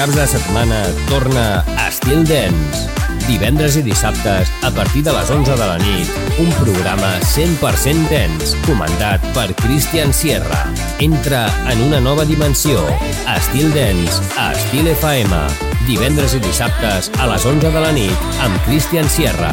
caps de setmana torna Estil Dance. Divendres i dissabtes, a partir de les 11 de la nit, un programa 100% dance, comandat per Christian Sierra. Entra en una nova dimensió. Estil Dance, a Estil FM. Divendres i dissabtes, a les 11 de la nit, amb Christian Sierra.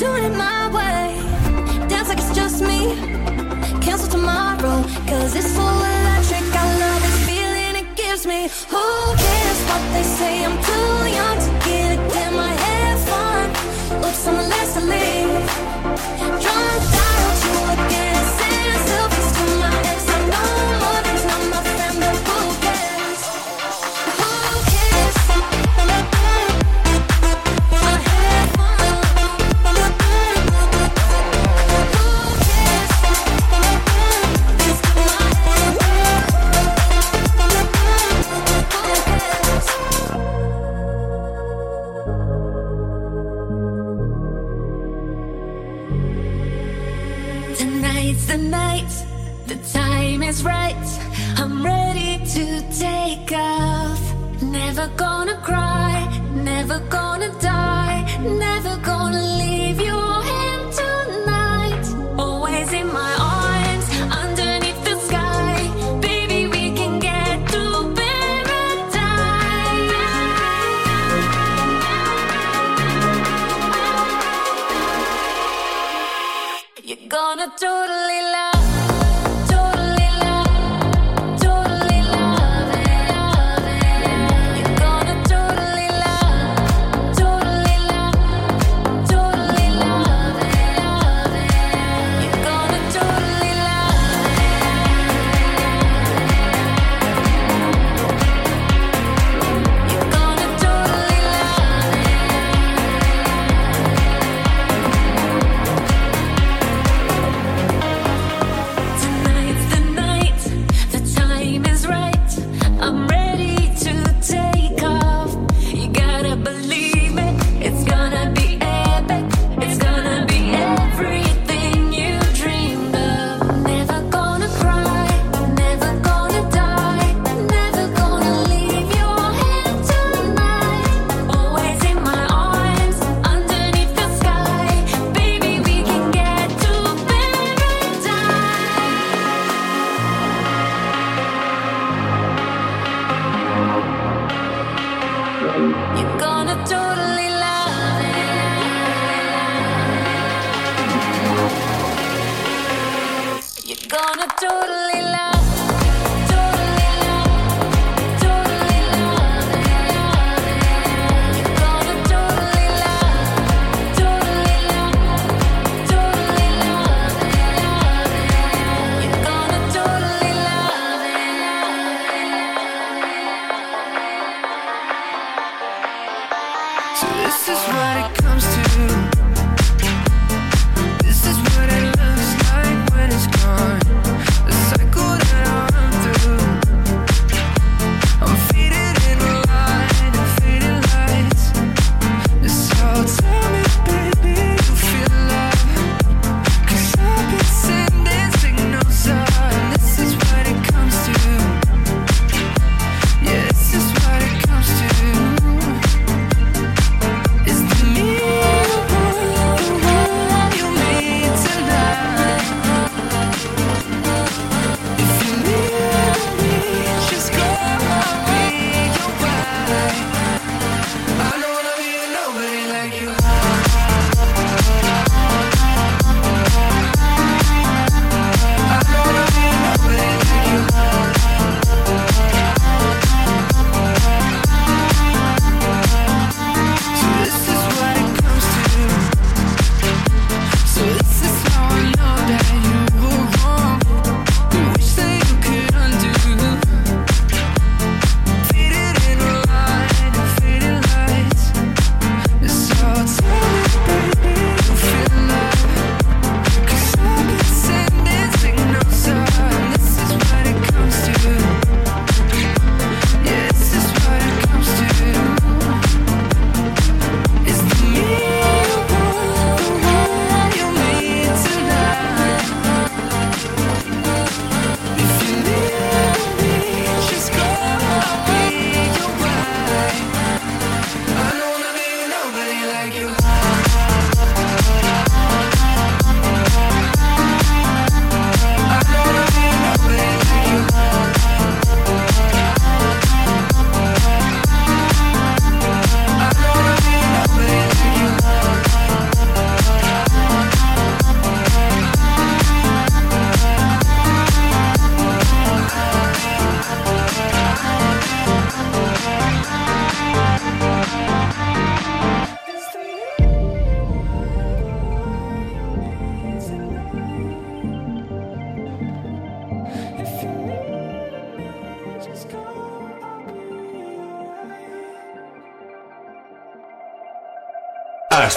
Doing it my way. Dance like it's just me. Cancel tomorrow, cause it's so electric. I love this feeling it gives me. Who cares what they say? I'm too young to get it. In my head. fun. Looks I'm last to leave. Drunk.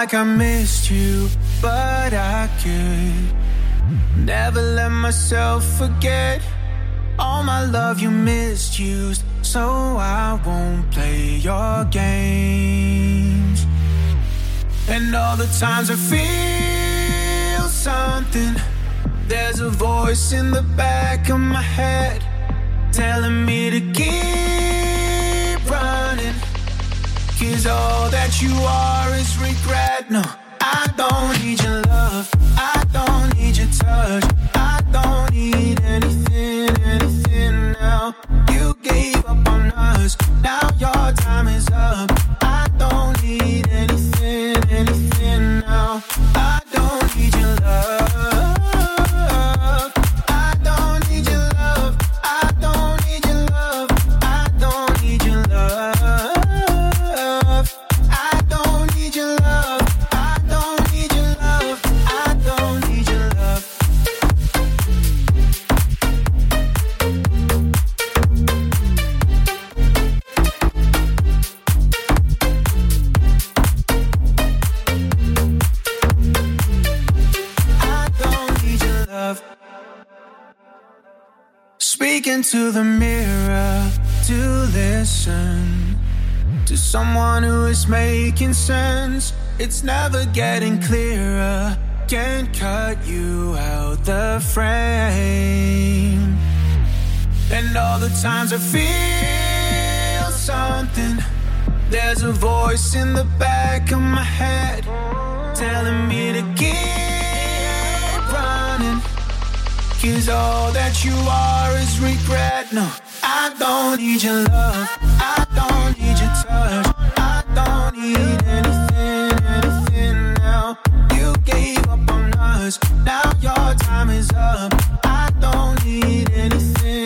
Like I missed you, but I could never let myself forget all my love you misused. So I won't play your games. And all the times I feel something, there's a voice in the back of my head telling me to keep Cause all that you are is regret. No, I don't need your love. Into the mirror to listen to someone who is making sense. It's never getting clearer. Can't cut you out the frame. And all the times I feel something, there's a voice in the back of my head telling me to keep Cause all that you are is regret. No, I don't need your love. I don't need your touch. I don't need anything, anything now. You gave up on us. Now your time is up. I don't need anything,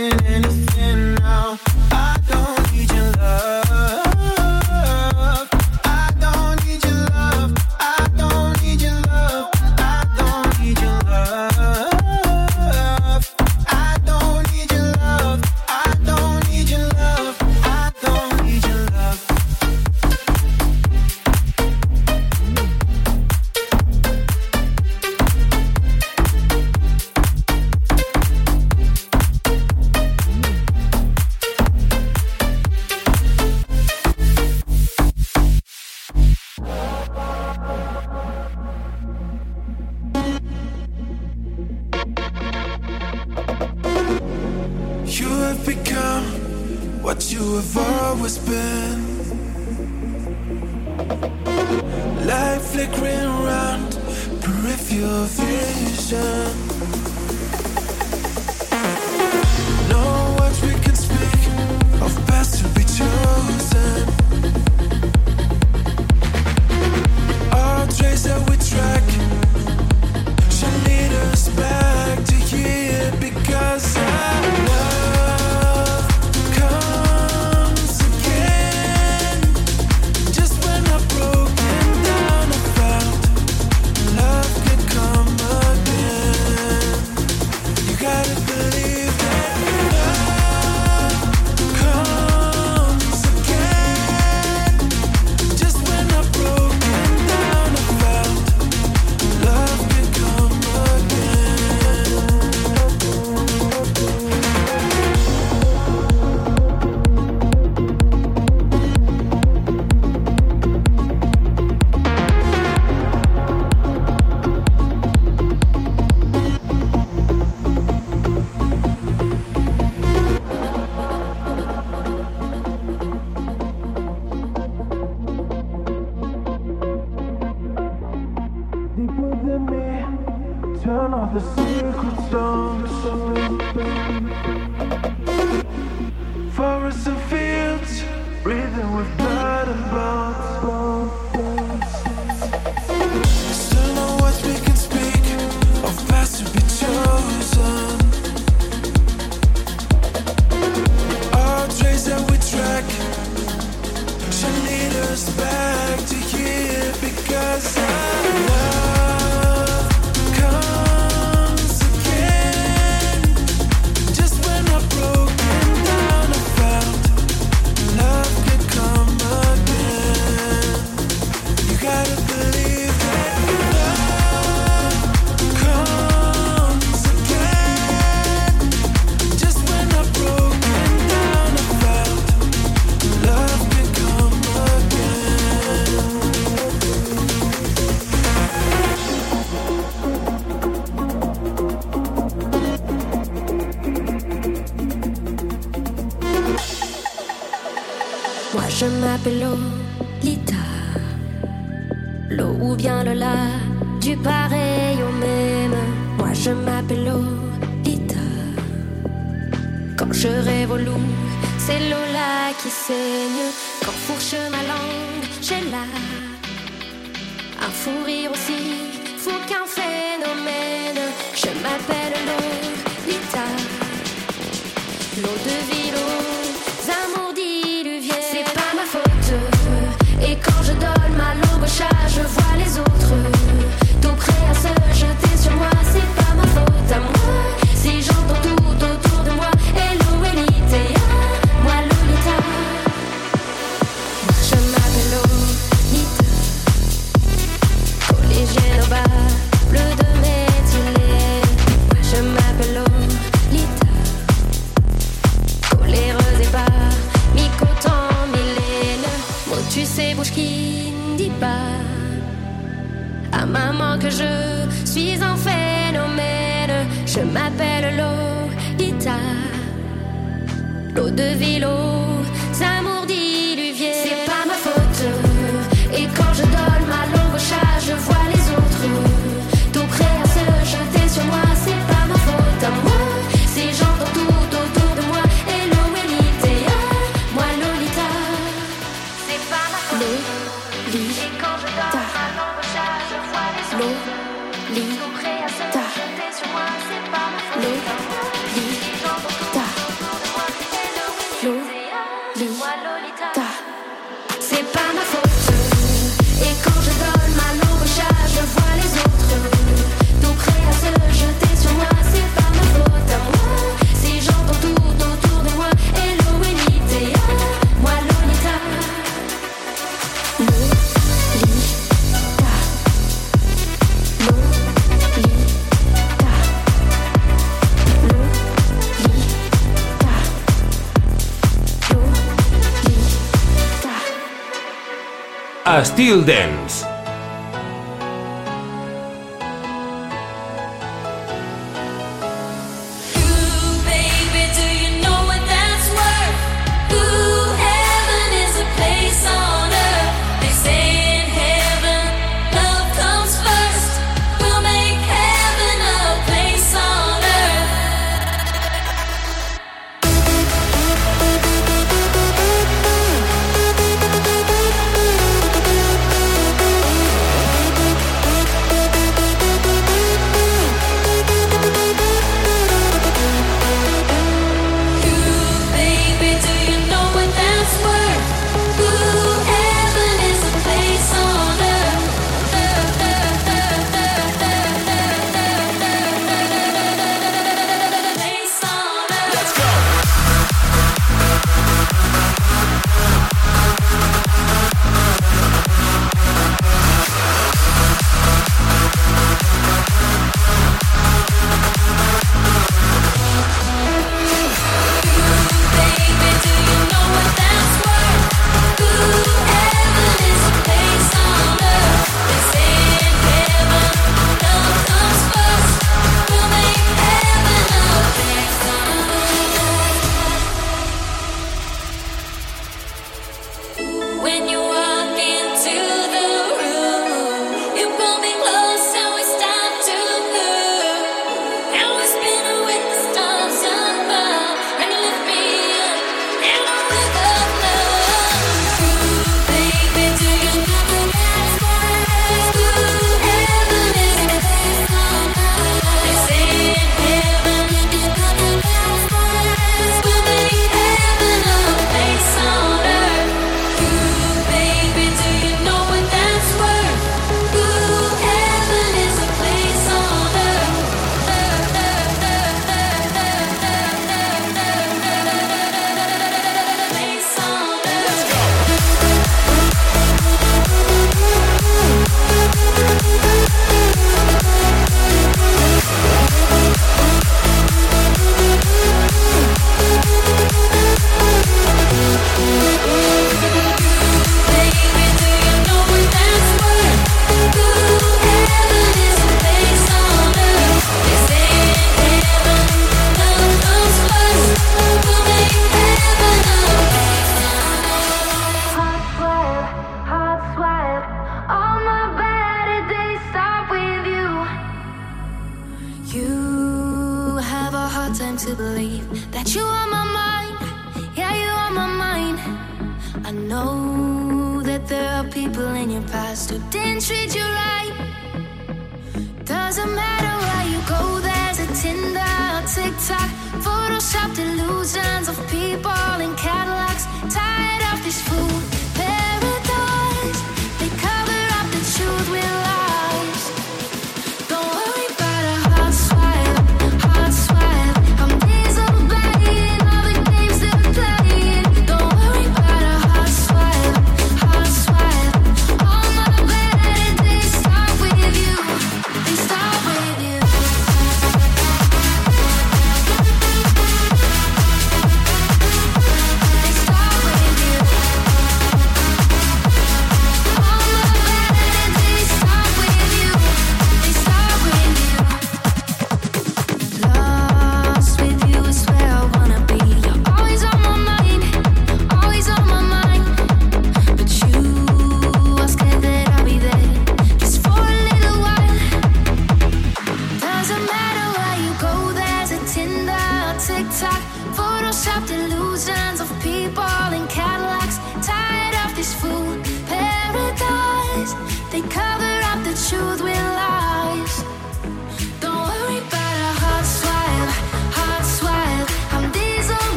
Estil Dance.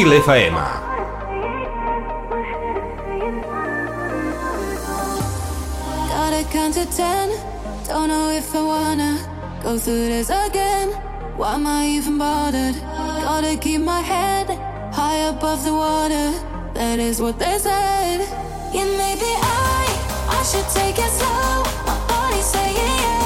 i gotta count to ten. Don't know if I wanna go through this again. Why am I even bothered? Gotta keep my head high above the water. That is what they said. Yeah, maybe I I should take it slow. My body's saying yeah.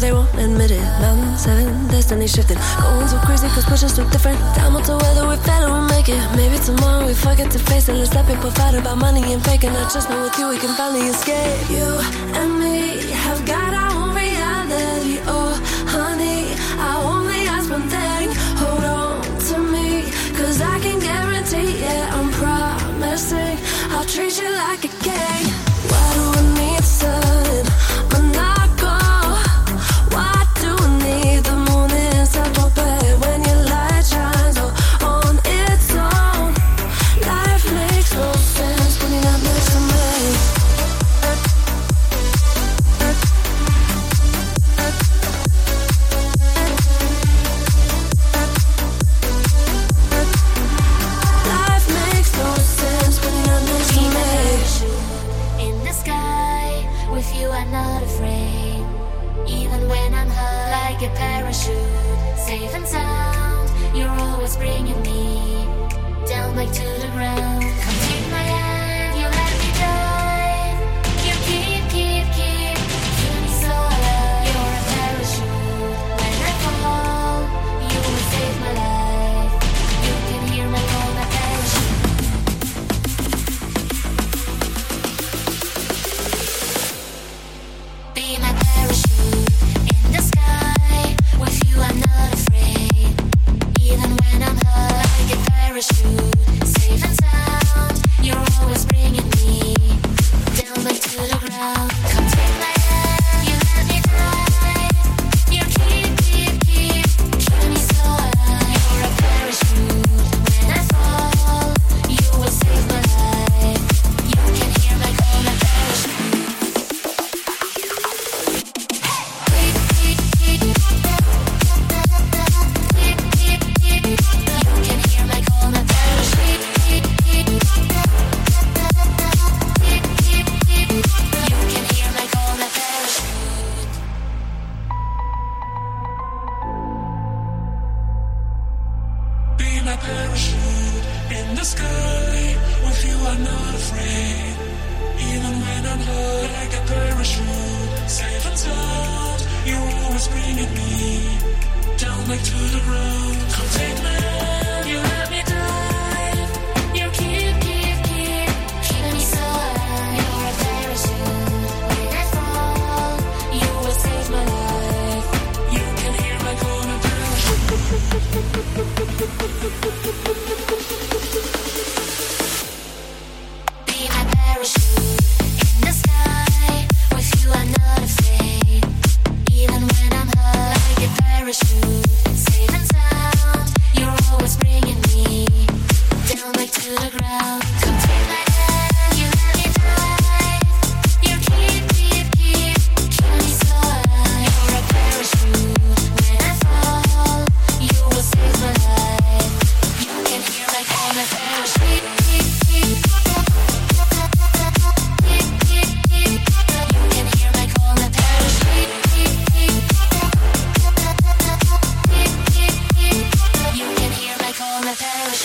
they won't admit it. Mountain seven, destiny shifting. Going so crazy, cause pushes so different. Time will tell whether we fail or we make it. Maybe tomorrow we forget to face it. Let's let people fight about money and fake faking. I trust know with you we can finally escape. You and me have got our own reality. Oh, honey, I only ask one thing. Hold on to me, cause I can guarantee it. I'm promising I'll treat you like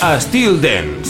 Styl Dance.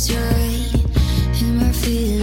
is right and my feelings.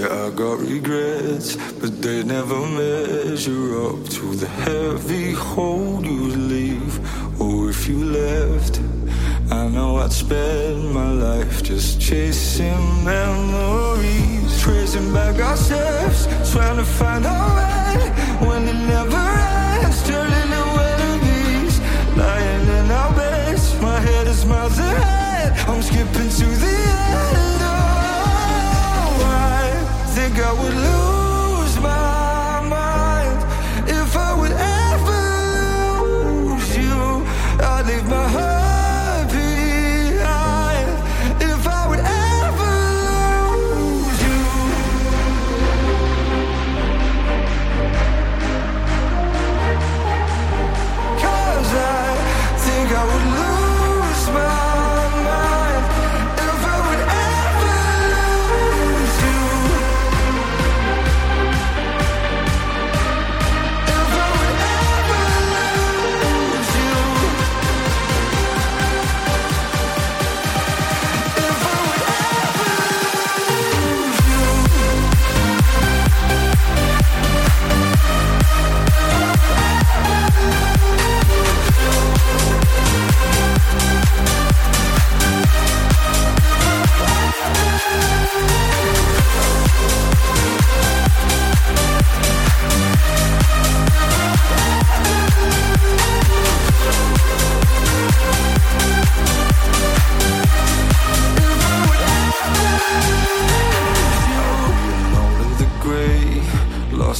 Yeah, I got regrets, but they never measure up to the heavy hold you leave. Or if you left, I know I'd spend my life just chasing memories, tracing back our steps, trying to find our way when it never ends, turning to enemies, lying in our beds. My head is miles ahead, I'm skipping to the end. Girl, I would lose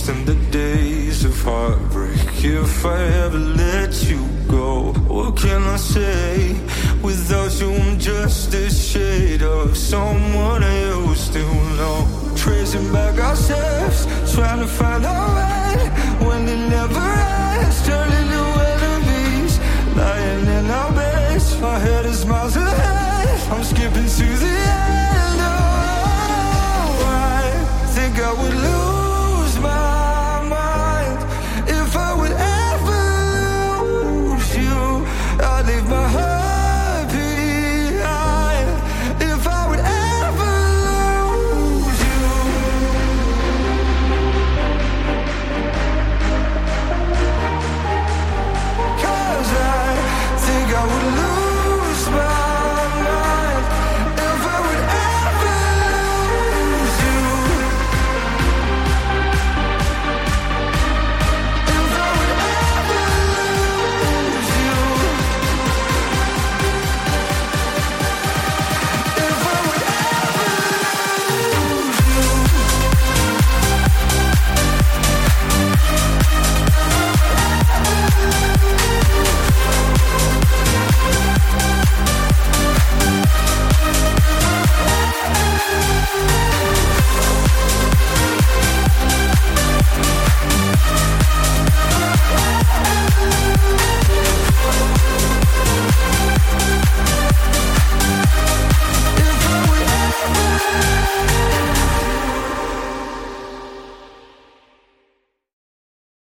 lost in the days of heartbreak. If I ever let you go, what can I say? Without you, I'm just a shade of someone I used to know. Tracing back ourselves, trying to find our way when it never ends. Turning to enemies, lying in our beds. My head is miles ahead. I'm skipping to the end. Oh, I think I would lose.